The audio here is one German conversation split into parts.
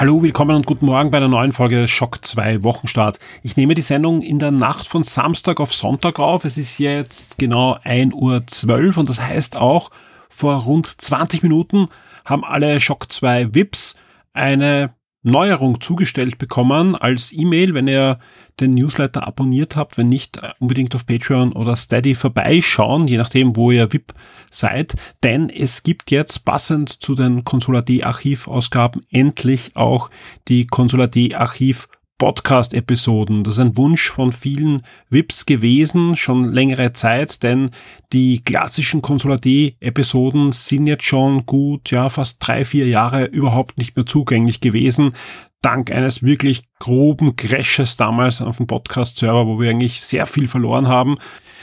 Hallo, willkommen und guten Morgen bei einer neuen Folge Schock 2 Wochenstart. Ich nehme die Sendung in der Nacht von Samstag auf Sonntag auf. Es ist jetzt genau 1.12 Uhr und das heißt auch, vor rund 20 Minuten haben alle Schock 2 VIPs eine Neuerung zugestellt bekommen als E-Mail, wenn ihr den Newsletter abonniert habt, wenn nicht äh, unbedingt auf Patreon oder Steady vorbeischauen, je nachdem, wo ihr VIP seid, denn es gibt jetzt passend zu den Consular D Archivausgaben endlich auch die Consular D Archiv Podcast-Episoden. Das ist ein Wunsch von vielen VIPs gewesen, schon längere Zeit, denn die klassischen Konsulat-episoden sind jetzt schon gut, ja, fast drei, vier Jahre überhaupt nicht mehr zugänglich gewesen. Dank eines wirklich groben Crashes damals auf dem Podcast-Server, wo wir eigentlich sehr viel verloren haben.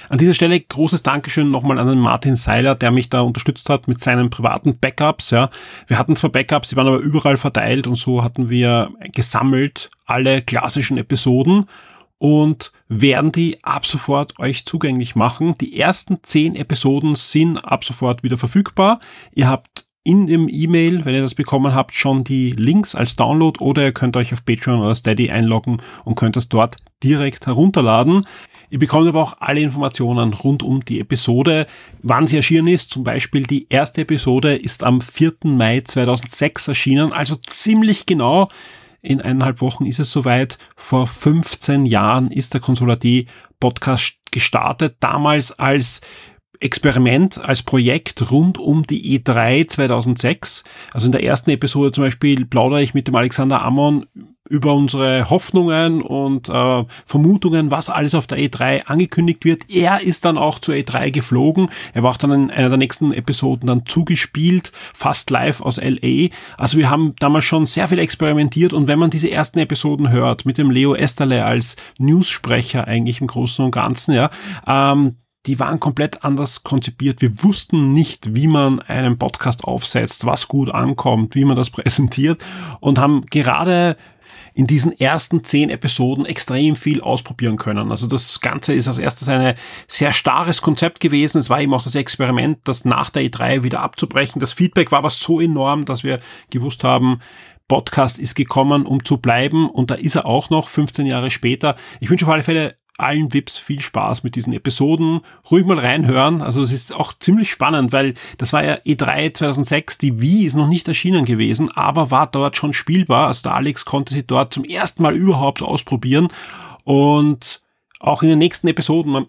An dieser Stelle großes Dankeschön nochmal an den Martin Seiler, der mich da unterstützt hat mit seinen privaten Backups. Ja. Wir hatten zwar Backups, die waren aber überall verteilt und so hatten wir gesammelt alle klassischen Episoden und werden die ab sofort euch zugänglich machen. Die ersten zehn Episoden sind ab sofort wieder verfügbar. Ihr habt in dem E-Mail, wenn ihr das bekommen habt, schon die Links als Download oder ihr könnt euch auf Patreon oder Steady einloggen und könnt das dort direkt herunterladen. Ihr bekommt aber auch alle Informationen rund um die Episode, wann sie erschienen ist. Zum Beispiel die erste Episode ist am 4. Mai 2006 erschienen, also ziemlich genau. In eineinhalb Wochen ist es soweit. Vor 15 Jahren ist der Consola Podcast gestartet. Damals als Experiment als Projekt rund um die E3 2006. Also in der ersten Episode zum Beispiel plaudere ich mit dem Alexander Ammon über unsere Hoffnungen und äh, Vermutungen, was alles auf der E3 angekündigt wird. Er ist dann auch zur E3 geflogen. Er war auch dann in einer der nächsten Episoden dann zugespielt, fast live aus LA. Also wir haben damals schon sehr viel experimentiert und wenn man diese ersten Episoden hört, mit dem Leo Esterle als Newssprecher eigentlich im Großen und Ganzen, ja, ähm, die waren komplett anders konzipiert. Wir wussten nicht, wie man einen Podcast aufsetzt, was gut ankommt, wie man das präsentiert und haben gerade in diesen ersten zehn Episoden extrem viel ausprobieren können. Also das Ganze ist als erstes ein sehr starres Konzept gewesen. Es war eben auch das Experiment, das nach der E3 wieder abzubrechen. Das Feedback war aber so enorm, dass wir gewusst haben, Podcast ist gekommen, um zu bleiben und da ist er auch noch 15 Jahre später. Ich wünsche auf alle Fälle allen Vips viel Spaß mit diesen Episoden. Ruhig mal reinhören. Also es ist auch ziemlich spannend, weil das war ja E3 2006. Die Wii ist noch nicht erschienen gewesen, aber war dort schon spielbar. Also der Alex konnte sie dort zum ersten Mal überhaupt ausprobieren und auch in den nächsten Episoden, man,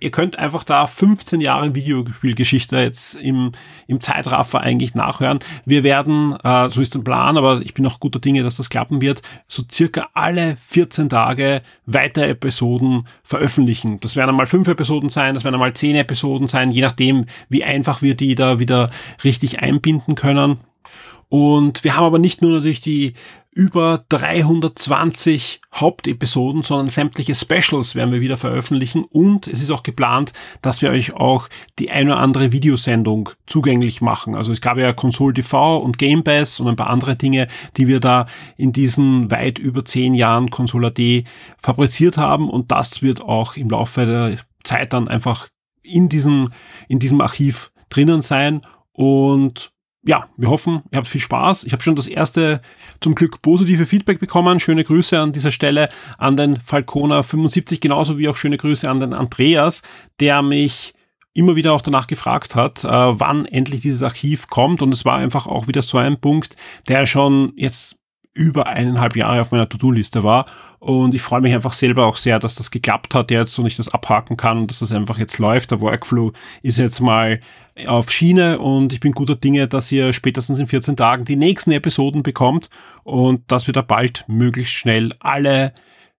ihr könnt einfach da 15 Jahre Videospielgeschichte jetzt im, im Zeitraffer eigentlich nachhören. Wir werden, äh, so ist der Plan, aber ich bin auch guter Dinge, dass das klappen wird, so circa alle 14 Tage weitere Episoden veröffentlichen. Das werden einmal fünf Episoden sein, das werden einmal zehn Episoden sein, je nachdem, wie einfach wir die da wieder richtig einbinden können. Und wir haben aber nicht nur natürlich die über 320 Hauptepisoden, sondern sämtliche Specials werden wir wieder veröffentlichen. Und es ist auch geplant, dass wir euch auch die eine oder andere Videosendung zugänglich machen. Also es gab ja Console TV und Game Pass und ein paar andere Dinge, die wir da in diesen weit über zehn Jahren Console AD fabriziert haben. Und das wird auch im Laufe der Zeit dann einfach in diesem, in diesem Archiv drinnen sein. Und ja, wir hoffen, ihr habt viel Spaß. Ich habe schon das erste zum Glück positive Feedback bekommen. Schöne Grüße an dieser Stelle an den Falcona 75, genauso wie auch schöne Grüße an den Andreas, der mich immer wieder auch danach gefragt hat, äh, wann endlich dieses Archiv kommt. Und es war einfach auch wieder so ein Punkt, der schon jetzt über eineinhalb Jahre auf meiner To-Do-Liste war. Und ich freue mich einfach selber auch sehr, dass das geklappt hat jetzt und ich das abhaken kann und dass das einfach jetzt läuft. Der Workflow ist jetzt mal auf Schiene und ich bin guter Dinge, dass ihr spätestens in 14 Tagen die nächsten Episoden bekommt und dass wir da bald möglichst schnell alle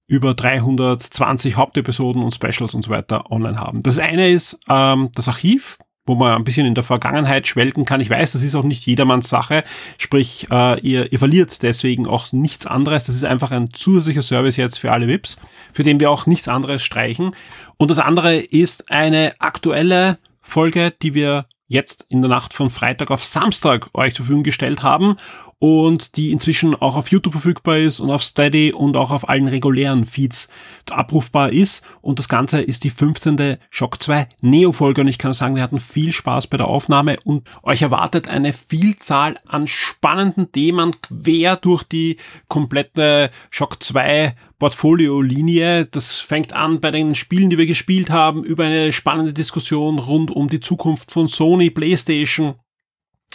über 320 Hauptepisoden und Specials und so weiter online haben. Das eine ist ähm, das Archiv, wo man ein bisschen in der Vergangenheit schwelgen kann. Ich weiß, das ist auch nicht jedermanns Sache. Sprich, äh, ihr, ihr verliert deswegen auch nichts anderes. Das ist einfach ein zusätzlicher Service jetzt für alle VIPs, für den wir auch nichts anderes streichen. Und das andere ist eine aktuelle Folge, die wir jetzt in der Nacht von Freitag auf Samstag euch zur Verfügung gestellt haben und die inzwischen auch auf YouTube verfügbar ist und auf Steady und auch auf allen regulären Feeds abrufbar ist. Und das Ganze ist die 15. Shock 2 Neo-Folge und ich kann sagen, wir hatten viel Spaß bei der Aufnahme und euch erwartet eine Vielzahl an spannenden Themen quer durch die komplette Shock 2 Portfolio-Linie. Das fängt an bei den Spielen, die wir gespielt haben, über eine spannende Diskussion rund um die Zukunft von Sony, PlayStation,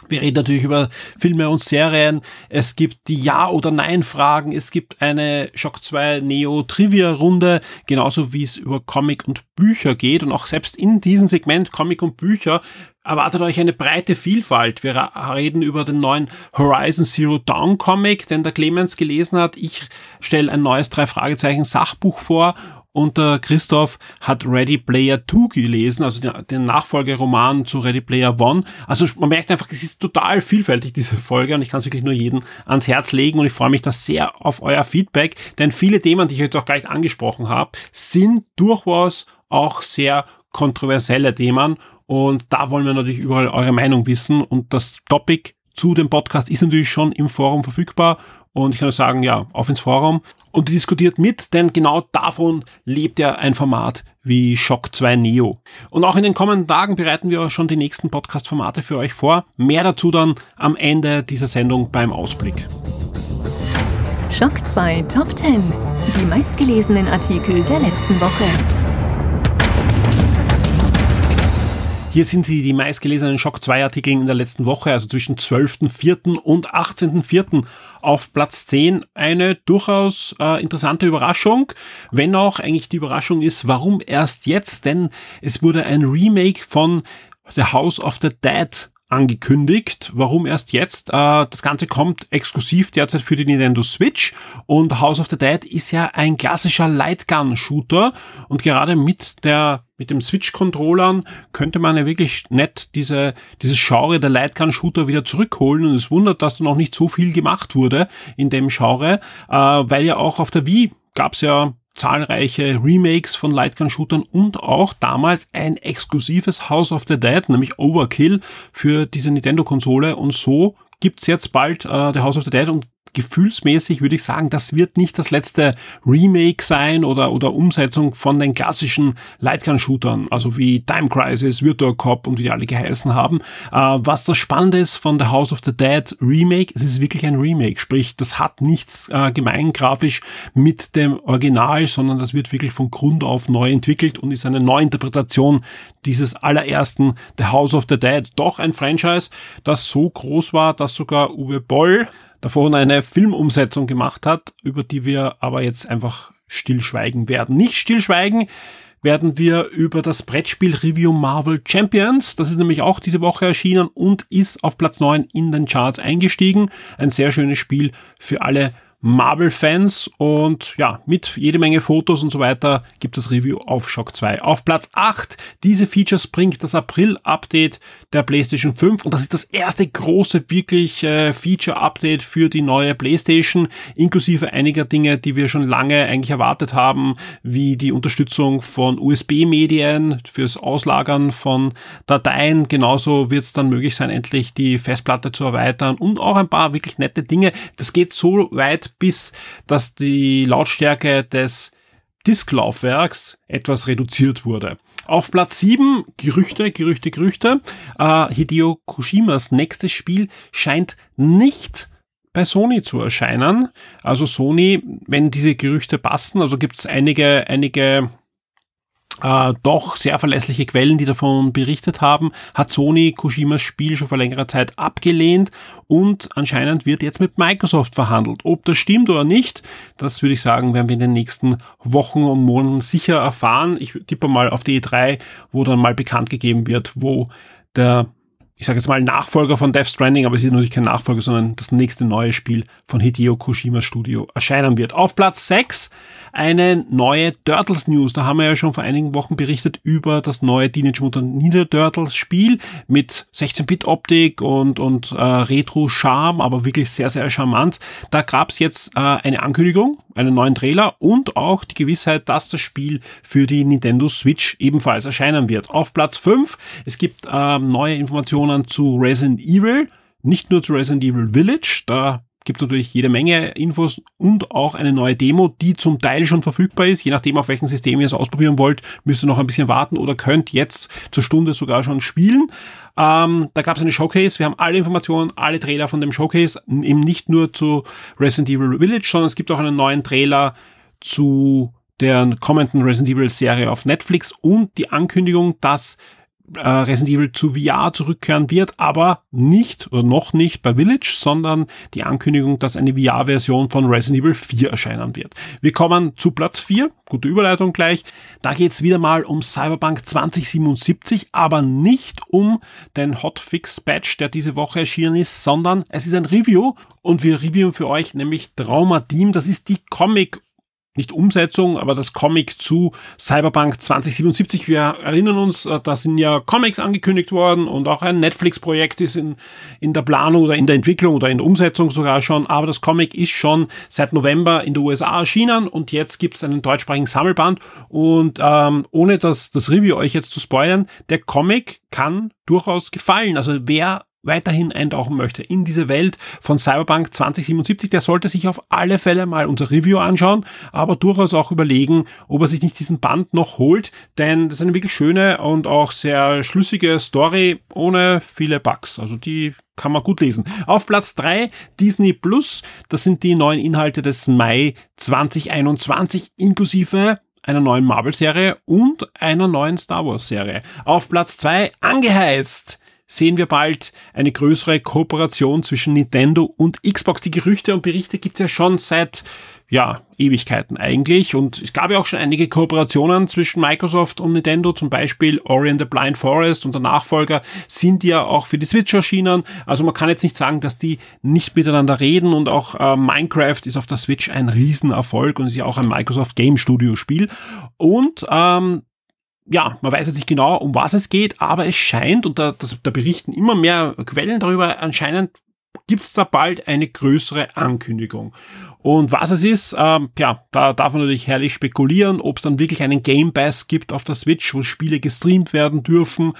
wir reden natürlich über Filme und Serien. Es gibt die Ja- oder Nein-Fragen. Es gibt eine Shock 2 Neo-Trivia-Runde, genauso wie es über Comic und Bücher geht. Und auch selbst in diesem Segment Comic und Bücher erwartet euch eine breite Vielfalt. Wir reden über den neuen Horizon Zero Dawn Comic, den der Clemens gelesen hat. Ich stelle ein neues drei Fragezeichen Sachbuch vor und der Christoph hat Ready Player 2 gelesen, also den, den Nachfolgeroman zu Ready Player One. Also man merkt einfach, es ist total vielfältig, diese Folge, und ich kann es wirklich nur jedem ans Herz legen und ich freue mich da sehr auf euer Feedback, denn viele Themen, die ich jetzt auch gleich angesprochen habe, sind durchaus auch sehr kontroverselle Themen und da wollen wir natürlich überall eure Meinung wissen und das Topic zu dem Podcast ist natürlich schon im Forum verfügbar und ich kann nur sagen, ja, auf ins Forum und diskutiert mit, denn genau davon lebt ja ein Format wie Shock 2 Neo. Und auch in den kommenden Tagen bereiten wir schon die nächsten Podcast-Formate für euch vor. Mehr dazu dann am Ende dieser Sendung beim Ausblick. Shock 2 Top 10. Die meistgelesenen Artikel der letzten Woche. Hier sind sie die meistgelesenen Shock 2 Artikel in der letzten Woche, also zwischen 12.04. und 18.04. auf Platz 10. Eine durchaus äh, interessante Überraschung, wenn auch eigentlich die Überraschung ist, warum erst jetzt, denn es wurde ein Remake von The House of the Dead angekündigt. Warum erst jetzt? Äh, das Ganze kommt exklusiv derzeit für die Nintendo Switch und House of the Dead ist ja ein klassischer Lightgun-Shooter und gerade mit der mit dem Switch-Controllern könnte man ja wirklich nett diese, dieses Genre der Lightgun-Shooter wieder zurückholen und es wundert, dass da noch nicht so viel gemacht wurde in dem Genre, äh, weil ja auch auf der Wii gab's ja zahlreiche Remakes von Lightgun-Shootern und auch damals ein exklusives House of the Dead, nämlich Overkill für diese Nintendo-Konsole. Und so gibt's jetzt bald äh, The House of the Dead und gefühlsmäßig würde ich sagen, das wird nicht das letzte Remake sein oder, oder Umsetzung von den klassischen Lightgun-Shootern, also wie Time Crisis, Virtual Cop und wie die alle geheißen haben. Äh, was das Spannende ist von The House of the Dead Remake, es ist wirklich ein Remake, sprich, das hat nichts äh, gemein grafisch mit dem Original, sondern das wird wirklich von Grund auf neu entwickelt und ist eine Neuinterpretation dieses allerersten The House of the Dead. Doch ein Franchise, das so groß war, dass sogar Uwe Boll davon eine Filmumsetzung gemacht hat, über die wir aber jetzt einfach stillschweigen werden. Nicht stillschweigen werden wir über das Brettspiel Review Marvel Champions. Das ist nämlich auch diese Woche erschienen und ist auf Platz 9 in den Charts eingestiegen. Ein sehr schönes Spiel für alle Marvel-Fans und ja, mit jede Menge Fotos und so weiter gibt es Review auf Shock 2. Auf Platz 8, diese Features bringt das April-Update der PlayStation 5 und das ist das erste große wirklich äh, Feature-Update für die neue PlayStation, inklusive einiger Dinge, die wir schon lange eigentlich erwartet haben, wie die Unterstützung von USB-Medien fürs Auslagern von Dateien. Genauso wird es dann möglich sein, endlich die Festplatte zu erweitern und auch ein paar wirklich nette Dinge. Das geht so weit bis dass die Lautstärke des Disklaufwerks etwas reduziert wurde. Auf Platz 7, Gerüchte, Gerüchte, Gerüchte. Äh, Hideo Koshimas nächstes Spiel scheint nicht bei Sony zu erscheinen. Also Sony, wenn diese Gerüchte passen, also gibt es einige, einige äh, doch sehr verlässliche Quellen, die davon berichtet haben, hat Sony Koshimas Spiel schon vor längerer Zeit abgelehnt und anscheinend wird jetzt mit Microsoft verhandelt. Ob das stimmt oder nicht, das würde ich sagen, werden wir in den nächsten Wochen und Monaten sicher erfahren. Ich tippe mal auf die E3, wo dann mal bekannt gegeben wird, wo der ich sage jetzt mal Nachfolger von Death Stranding, aber es ist natürlich kein Nachfolger, sondern das nächste neue Spiel von Hideo Kojima Studio erscheinen wird. Auf Platz 6 eine neue Turtles News. Da haben wir ja schon vor einigen Wochen berichtet über das neue Teenage Mutant Ninja Turtles Spiel mit 16-Bit-Optik und, und äh, Retro-Charme, aber wirklich sehr, sehr charmant. Da gab's jetzt äh, eine Ankündigung, einen neuen Trailer und auch die Gewissheit, dass das Spiel für die Nintendo Switch ebenfalls erscheinen wird. Auf Platz 5, es gibt äh, neue Informationen zu Resident Evil, nicht nur zu Resident Evil Village, da gibt natürlich jede Menge Infos und auch eine neue Demo, die zum Teil schon verfügbar ist. Je nachdem, auf welchem System ihr es ausprobieren wollt, müsst ihr noch ein bisschen warten oder könnt jetzt zur Stunde sogar schon spielen. Ähm, da gab es eine Showcase. Wir haben alle Informationen, alle Trailer von dem Showcase, eben nicht nur zu Resident Evil Village, sondern es gibt auch einen neuen Trailer zu der kommenden Resident Evil Serie auf Netflix und die Ankündigung, dass äh, Resident Evil zu VR zurückkehren wird, aber nicht oder noch nicht bei Village, sondern die Ankündigung, dass eine VR-Version von Resident Evil 4 erscheinen wird. Wir kommen zu Platz 4, gute Überleitung gleich. Da geht's wieder mal um Cyberpunk 2077, aber nicht um den Hotfix-Patch, der diese Woche erschienen ist, sondern es ist ein Review und wir reviewen für euch nämlich Trauma Team. Das ist die Comic nicht Umsetzung, aber das Comic zu Cyberpunk 2077. Wir erinnern uns, äh, da sind ja Comics angekündigt worden und auch ein Netflix-Projekt ist in, in der Planung oder in der Entwicklung oder in der Umsetzung sogar schon. Aber das Comic ist schon seit November in den USA erschienen und jetzt gibt es einen deutschsprachigen Sammelband. Und ähm, ohne das, das Review euch jetzt zu spoilern, der Comic kann durchaus gefallen. Also wer weiterhin eintauchen möchte in diese Welt von Cyberpunk 2077, der sollte sich auf alle Fälle mal unser Review anschauen, aber durchaus auch überlegen, ob er sich nicht diesen Band noch holt, denn das ist eine wirklich schöne und auch sehr schlüssige Story ohne viele Bugs. Also die kann man gut lesen. Auf Platz drei Disney Plus, das sind die neuen Inhalte des Mai 2021 inklusive einer neuen Marvel-Serie und einer neuen Star Wars-Serie. Auf Platz zwei angeheizt sehen wir bald eine größere Kooperation zwischen Nintendo und Xbox. Die Gerüchte und Berichte gibt's ja schon seit ja, Ewigkeiten eigentlich. Und es gab ja auch schon einige Kooperationen zwischen Microsoft und Nintendo, zum Beispiel Ori and the Blind Forest und der Nachfolger sind ja auch für die Switch erschienen. Also man kann jetzt nicht sagen, dass die nicht miteinander reden und auch äh, Minecraft ist auf der Switch ein Riesenerfolg und ist ja auch ein Microsoft Game Studio Spiel. Und ähm, ja, man weiß jetzt nicht genau, um was es geht, aber es scheint, und da, das, da berichten immer mehr Quellen darüber, anscheinend gibt es da bald eine größere Ankündigung. Und was es ist, ähm, ja, da darf man natürlich herrlich spekulieren, ob es dann wirklich einen Game Pass gibt auf der Switch, wo Spiele gestreamt werden dürfen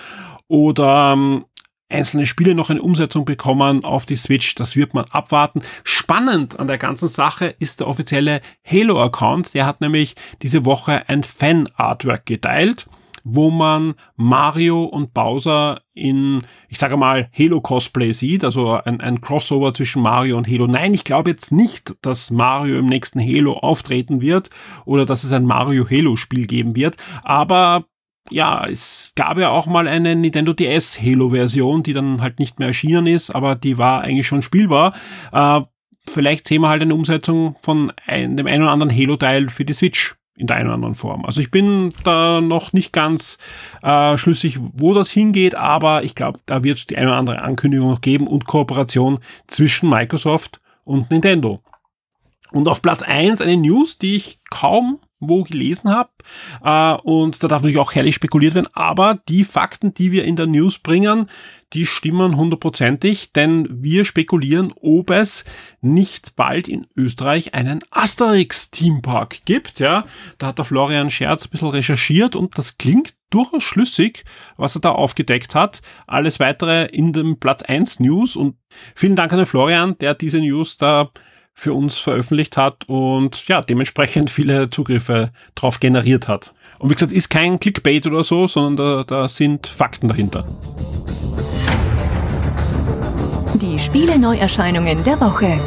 oder ähm, einzelne Spiele noch eine Umsetzung bekommen auf die Switch. Das wird man abwarten. Spannend an der ganzen Sache ist der offizielle Halo-Account. Der hat nämlich diese Woche ein Fan-Artwork geteilt wo man Mario und Bowser in, ich sage mal, Halo-Cosplay sieht, also ein, ein Crossover zwischen Mario und Halo. Nein, ich glaube jetzt nicht, dass Mario im nächsten Halo auftreten wird oder dass es ein Mario-Halo-Spiel geben wird, aber ja, es gab ja auch mal eine Nintendo DS Halo-Version, die dann halt nicht mehr erschienen ist, aber die war eigentlich schon spielbar. Äh, vielleicht sehen wir halt eine Umsetzung von ein, dem einen oder anderen Halo-Teil für die Switch in der einen oder anderen Form. Also ich bin da noch nicht ganz äh, schlüssig, wo das hingeht, aber ich glaube, da wird es die eine oder andere Ankündigung noch geben und Kooperation zwischen Microsoft und Nintendo. Und auf Platz eins eine News, die ich kaum wo gelesen habe. Äh, und da darf natürlich auch herrlich spekuliert werden. Aber die Fakten, die wir in der News bringen, die stimmen hundertprozentig, denn wir spekulieren, ob es nicht bald in Österreich einen Asterix Themepark gibt. Ja, da hat der Florian Scherz ein bisschen recherchiert und das klingt durchaus schlüssig, was er da aufgedeckt hat. Alles weitere in dem Platz 1 News und vielen Dank an den Florian, der diese News da für uns veröffentlicht hat und ja, dementsprechend viele Zugriffe drauf generiert hat. Und wie gesagt, ist kein Clickbait oder so, sondern da, da sind Fakten dahinter. Die Spiele-Neuerscheinungen der Woche.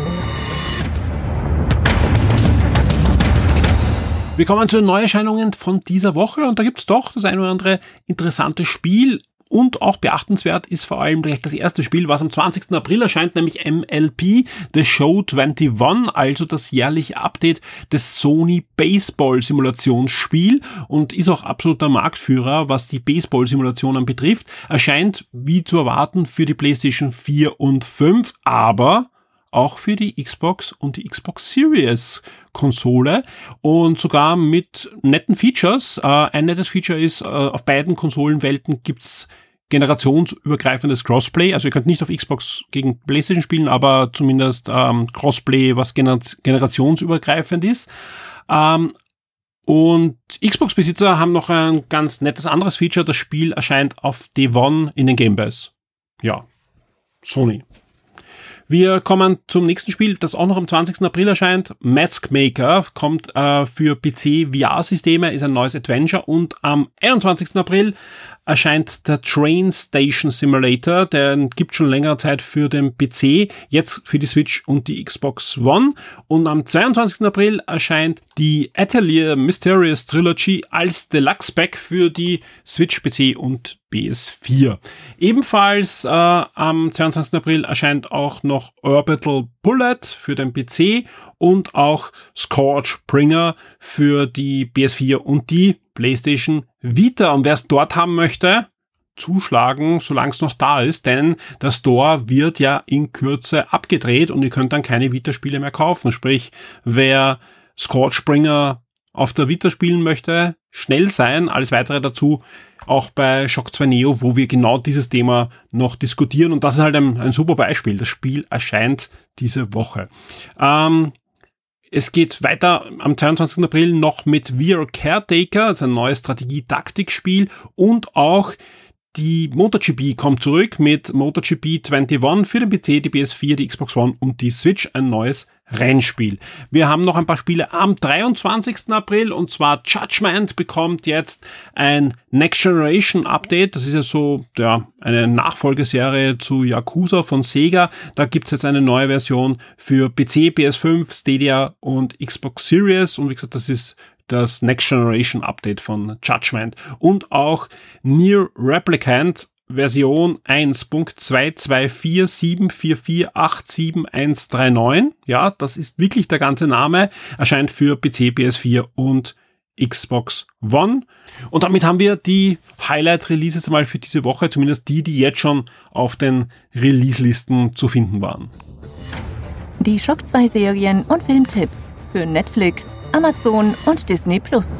Wir kommen zu den Neuerscheinungen von dieser Woche und da gibt es doch das ein oder andere interessante Spiel und auch beachtenswert ist vor allem gleich das erste Spiel, was am 20. April erscheint, nämlich MLP, The Show 21, also das jährliche Update des Sony Baseball Simulationsspiel und ist auch absoluter Marktführer, was die Baseball Simulationen betrifft. Erscheint wie zu erwarten für die PlayStation 4 und 5, aber auch für die Xbox und die Xbox Series Konsole und sogar mit netten Features. Äh, ein nettes Feature ist, äh, auf beiden Konsolenwelten gibt's generationsübergreifendes Crossplay. Also ihr könnt nicht auf Xbox gegen PlayStation spielen, aber zumindest ähm, Crossplay, was gener generationsübergreifend ist. Ähm, und Xbox-Besitzer haben noch ein ganz nettes anderes Feature. Das Spiel erscheint auf Day One in den Game Pass. Ja, Sony. Wir kommen zum nächsten Spiel, das auch noch am 20. April erscheint. Mask Maker kommt äh, für PC VR-Systeme, ist ein neues Adventure und am 21. April erscheint der Train Station Simulator. Den gibt schon längere Zeit für den PC, jetzt für die Switch und die Xbox One. Und am 22. April erscheint die Atelier Mysterious Trilogy als Deluxe Pack für die Switch, PC und PS4. Ebenfalls äh, am 22. April erscheint auch noch Orbital Bullet für den PC und auch Scorch Bringer für die PS4 und die PlayStation Vita. Und wer es dort haben möchte, zuschlagen, solange es noch da ist, denn der Store wird ja in Kürze abgedreht und ihr könnt dann keine Vita-Spiele mehr kaufen. Sprich, wer Scorchbringer auf der Vita spielen möchte, schnell sein. Alles weitere dazu auch bei Shock 2 Neo, wo wir genau dieses Thema noch diskutieren. Und das ist halt ein, ein super Beispiel. Das Spiel erscheint diese Woche. Ähm, es geht weiter am 22. April noch mit VR Caretaker, also ein neues Strategie-Taktik-Spiel und auch die MotoGP kommt zurück mit MotoGP 21 für den PC, die PS4, die Xbox One und die Switch, ein neues Rennspiel. Wir haben noch ein paar Spiele am 23. April und zwar Judgment bekommt jetzt ein Next Generation Update. Das ist ja so ja, eine Nachfolgeserie zu Yakuza von Sega. Da gibt's jetzt eine neue Version für PC, PS5, Stadia und Xbox Series. Und wie gesagt, das ist das Next Generation Update von Judgment und auch Near Replicant Version 1.22474487139. Ja, das ist wirklich der ganze Name. Erscheint für PC, PS4 und Xbox One. Und damit haben wir die Highlight-Releases mal für diese Woche, zumindest die, die jetzt schon auf den Release-Listen zu finden waren. Die Shock 2 Serien und Filmtipps für Netflix, Amazon und Disney Plus.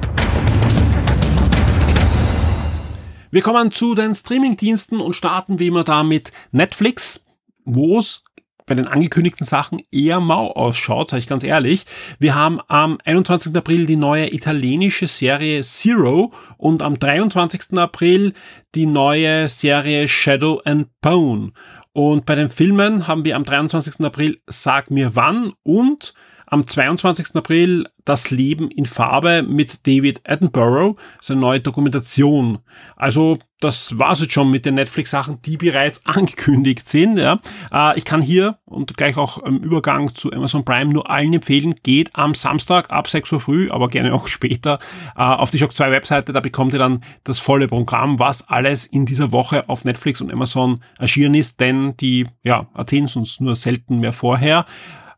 Wir kommen zu den Streamingdiensten und starten wie immer da mit Netflix, wo es bei den angekündigten Sachen eher mau ausschaut, sage ich ganz ehrlich. Wir haben am 21. April die neue italienische Serie Zero und am 23. April die neue Serie Shadow and Bone. Und bei den Filmen haben wir am 23. April Sag mir wann und am 22. April Das Leben in Farbe mit David Attenborough, seine neue Dokumentation. Also das war's jetzt schon mit den Netflix-Sachen, die bereits angekündigt sind. Ja. Äh, ich kann hier und gleich auch im Übergang zu Amazon Prime nur allen empfehlen, geht am Samstag ab 6 Uhr früh, aber gerne auch später äh, auf die Shock 2 Webseite. Da bekommt ihr dann das volle Programm, was alles in dieser Woche auf Netflix und Amazon erschienen ist, denn die ja, erzählen es uns nur selten mehr vorher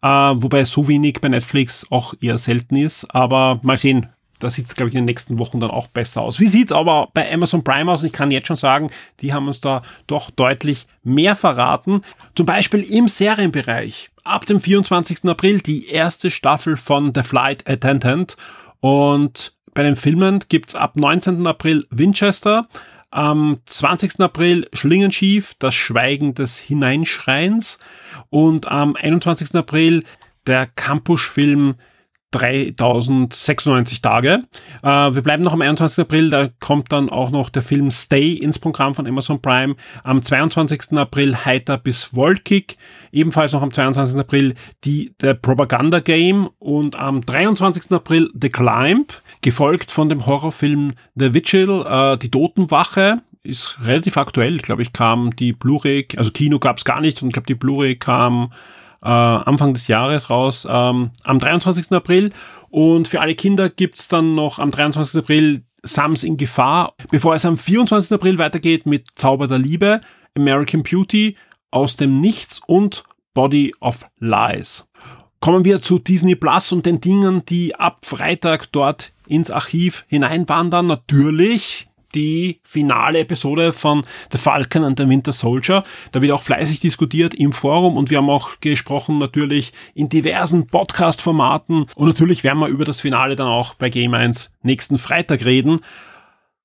äh, wobei so wenig bei Netflix auch eher selten ist. Aber mal sehen, da sieht es, glaube ich, in den nächsten Wochen dann auch besser aus. Wie sieht's aber bei Amazon Prime aus? Ich kann jetzt schon sagen, die haben uns da doch deutlich mehr verraten. Zum Beispiel im Serienbereich. Ab dem 24. April die erste Staffel von The Flight Attendant. Und bei den Filmen gibt's ab 19. April Winchester. Am 20. April Schlingenschief, das Schweigen des Hineinschreins und am 21. April der Campus-Film 3096 Tage. Äh, wir bleiben noch am 21. April, da kommt dann auch noch der Film Stay ins Programm von Amazon Prime. Am 22. April Heiter bis Wolkig. Ebenfalls noch am 22. April die The Propaganda Game und am 23. April The Climb, gefolgt von dem Horrorfilm The Vigil, äh, die Totenwache ist relativ aktuell, glaube ich, kam die Blu-ray, also Kino gab es gar nicht und ich glaube die Blu-ray kam äh, Anfang des Jahres raus, ähm, am 23. April. Und für alle Kinder gibt's dann noch am 23. April Sams in Gefahr, bevor es am 24. April weitergeht mit Zauber der Liebe, American Beauty, Aus dem Nichts und Body of Lies. Kommen wir zu Disney Plus und den Dingen, die ab Freitag dort ins Archiv hineinwandern. Natürlich die finale Episode von The Falcon and the Winter Soldier. Da wird auch fleißig diskutiert im Forum und wir haben auch gesprochen natürlich in diversen Podcast-Formaten und natürlich werden wir über das Finale dann auch bei Game 1 nächsten Freitag reden.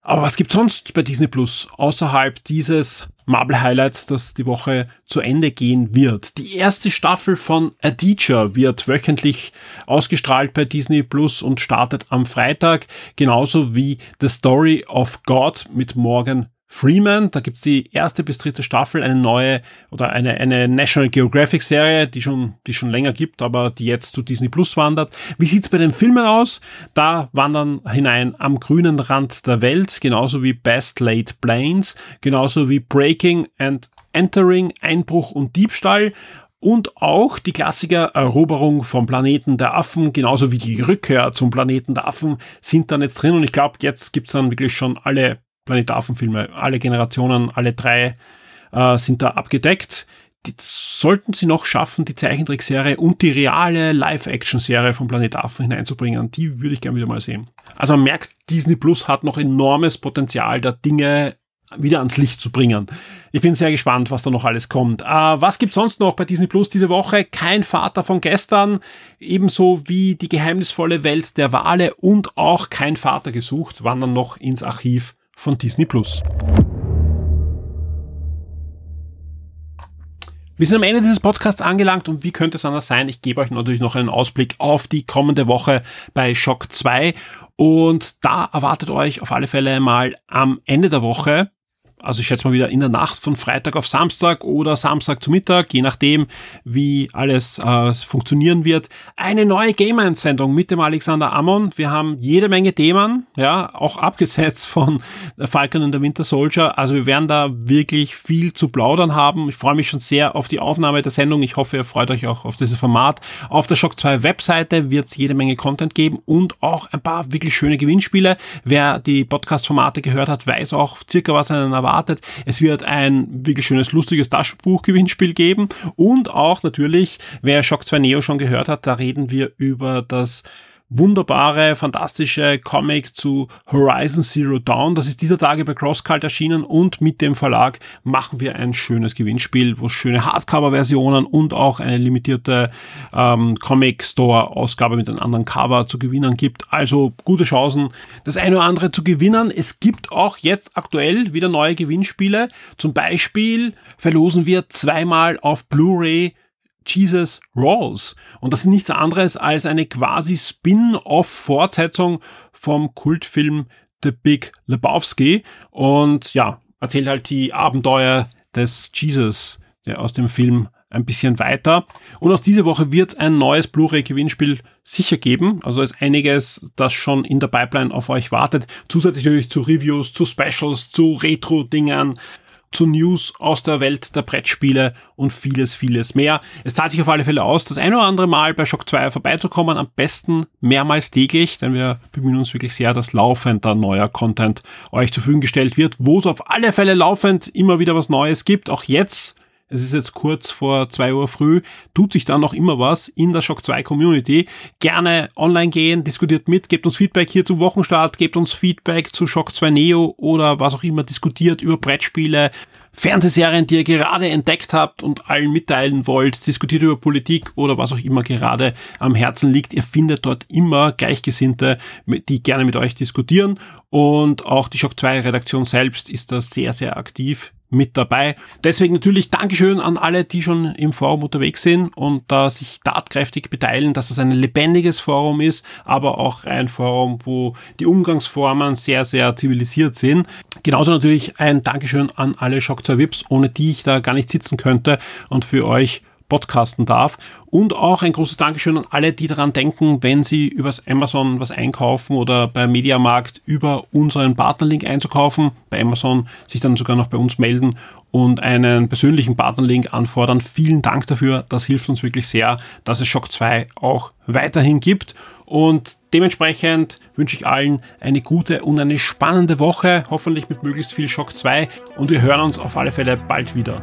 Aber was gibt's sonst bei Disney Plus außerhalb dieses Marvel Highlights, das die Woche zu Ende gehen wird? Die erste Staffel von A Teacher wird wöchentlich ausgestrahlt bei Disney Plus und startet am Freitag, genauso wie The Story of God mit Morgan Freeman. Da gibt's die erste bis dritte Staffel, eine neue oder eine, eine National Geographic Serie, die schon, die schon länger gibt, aber die jetzt zu Disney Plus wandert. Wie sieht's bei den Filmen aus? Da wandern hinein am grünen Rand der Welt, genauso wie Best Laid Planes, genauso wie Breaking and Entering, Einbruch und Diebstahl und auch die Klassiker Eroberung vom Planeten der Affen, genauso wie die Rückkehr zum Planeten der Affen sind dann jetzt drin und ich glaube, jetzt gibt's dann wirklich schon alle Planet Affen-Filme, alle Generationen, alle drei äh, sind da abgedeckt. Die sollten sie noch schaffen, die Zeichentrickserie und die reale Live-Action-Serie von Planet Affen hineinzubringen. Die würde ich gerne wieder mal sehen. Also man merkt, Disney Plus hat noch enormes Potenzial, da Dinge wieder ans Licht zu bringen. Ich bin sehr gespannt, was da noch alles kommt. Äh, was gibt's sonst noch bei Disney Plus diese Woche? Kein Vater von gestern, ebenso wie die geheimnisvolle Welt der Wale und auch kein Vater gesucht, wandern noch ins Archiv von Disney Plus. Wir sind am Ende dieses Podcasts angelangt und wie könnte es anders sein? Ich gebe euch natürlich noch einen Ausblick auf die kommende Woche bei Shock 2 und da erwartet euch auf alle Fälle mal am Ende der Woche also ich schätze mal wieder in der Nacht von Freitag auf Samstag oder Samstag zu Mittag, je nachdem, wie alles äh, funktionieren wird. Eine neue Game 1 Sendung mit dem Alexander Ammon. Wir haben jede Menge Themen, ja, auch abgesetzt von Falcon und der Winter Soldier. Also wir werden da wirklich viel zu plaudern haben. Ich freue mich schon sehr auf die Aufnahme der Sendung. Ich hoffe, ihr freut euch auch auf dieses Format. Auf der Shock 2 Webseite wird es jede Menge Content geben und auch ein paar wirklich schöne Gewinnspiele. Wer die Podcast-Formate gehört hat, weiß auch circa, was einen erwartet erwartet. Es wird ein wirklich schönes, lustiges Taschenbuch-Gewinnspiel geben und auch natürlich, wer Shock 2 Neo schon gehört hat, da reden wir über das wunderbare, fantastische Comic zu Horizon Zero Dawn. Das ist dieser Tage bei CrossCult erschienen und mit dem Verlag machen wir ein schönes Gewinnspiel, wo es schöne Hardcover-Versionen und auch eine limitierte ähm, Comic Store-Ausgabe mit einem anderen Cover zu gewinnen gibt. Also gute Chancen, das eine oder andere zu gewinnen. Es gibt auch jetzt aktuell wieder neue Gewinnspiele. Zum Beispiel verlosen wir zweimal auf Blu-ray Jesus Rolls. Und das ist nichts anderes als eine quasi Spin-off-Fortsetzung vom Kultfilm The Big Lebowski. Und ja, erzählt halt die Abenteuer des Jesus, der aus dem Film ein bisschen weiter. Und auch diese Woche wird es ein neues Blu-ray-Gewinnspiel sicher geben. Also ist einiges, das schon in der Pipeline auf euch wartet. Zusätzlich natürlich zu Reviews, zu Specials, zu Retro-Dingern, zu News aus der Welt der Brettspiele und vieles, vieles mehr. Es zahlt sich auf alle Fälle aus, das ein oder andere Mal bei Shock 2 vorbeizukommen, am besten mehrmals täglich, denn wir bemühen uns wirklich sehr, dass laufend da neuer Content euch zur Verfügung gestellt wird, wo es auf alle Fälle laufend immer wieder was Neues gibt. Auch jetzt es ist jetzt kurz vor zwei Uhr früh, tut sich da noch immer was in der Shock 2 Community. Gerne online gehen, diskutiert mit, gebt uns Feedback hier zum Wochenstart, gebt uns Feedback zu Shock 2 Neo oder was auch immer, diskutiert über Brettspiele, Fernsehserien, die ihr gerade entdeckt habt und allen mitteilen wollt, diskutiert über Politik oder was auch immer gerade am Herzen liegt. Ihr findet dort immer Gleichgesinnte, die gerne mit euch diskutieren und auch die Shock 2 Redaktion selbst ist da sehr, sehr aktiv mit dabei. Deswegen natürlich Dankeschön an alle, die schon im Forum unterwegs sind und da sich tatkräftig beteiligen, dass es ein lebendiges Forum ist, aber auch ein Forum, wo die Umgangsformen sehr, sehr zivilisiert sind. Genauso natürlich ein Dankeschön an alle Shock 2 Vips, ohne die ich da gar nicht sitzen könnte und für euch podcasten darf. Und auch ein großes Dankeschön an alle, die daran denken, wenn sie übers Amazon was einkaufen oder beim Mediamarkt über unseren Partnerlink einzukaufen, bei Amazon sich dann sogar noch bei uns melden und einen persönlichen Partnerlink anfordern. Vielen Dank dafür. Das hilft uns wirklich sehr, dass es Shock 2 auch weiterhin gibt. Und Dementsprechend wünsche ich allen eine gute und eine spannende Woche, hoffentlich mit möglichst viel Shock 2 und wir hören uns auf alle Fälle bald wieder.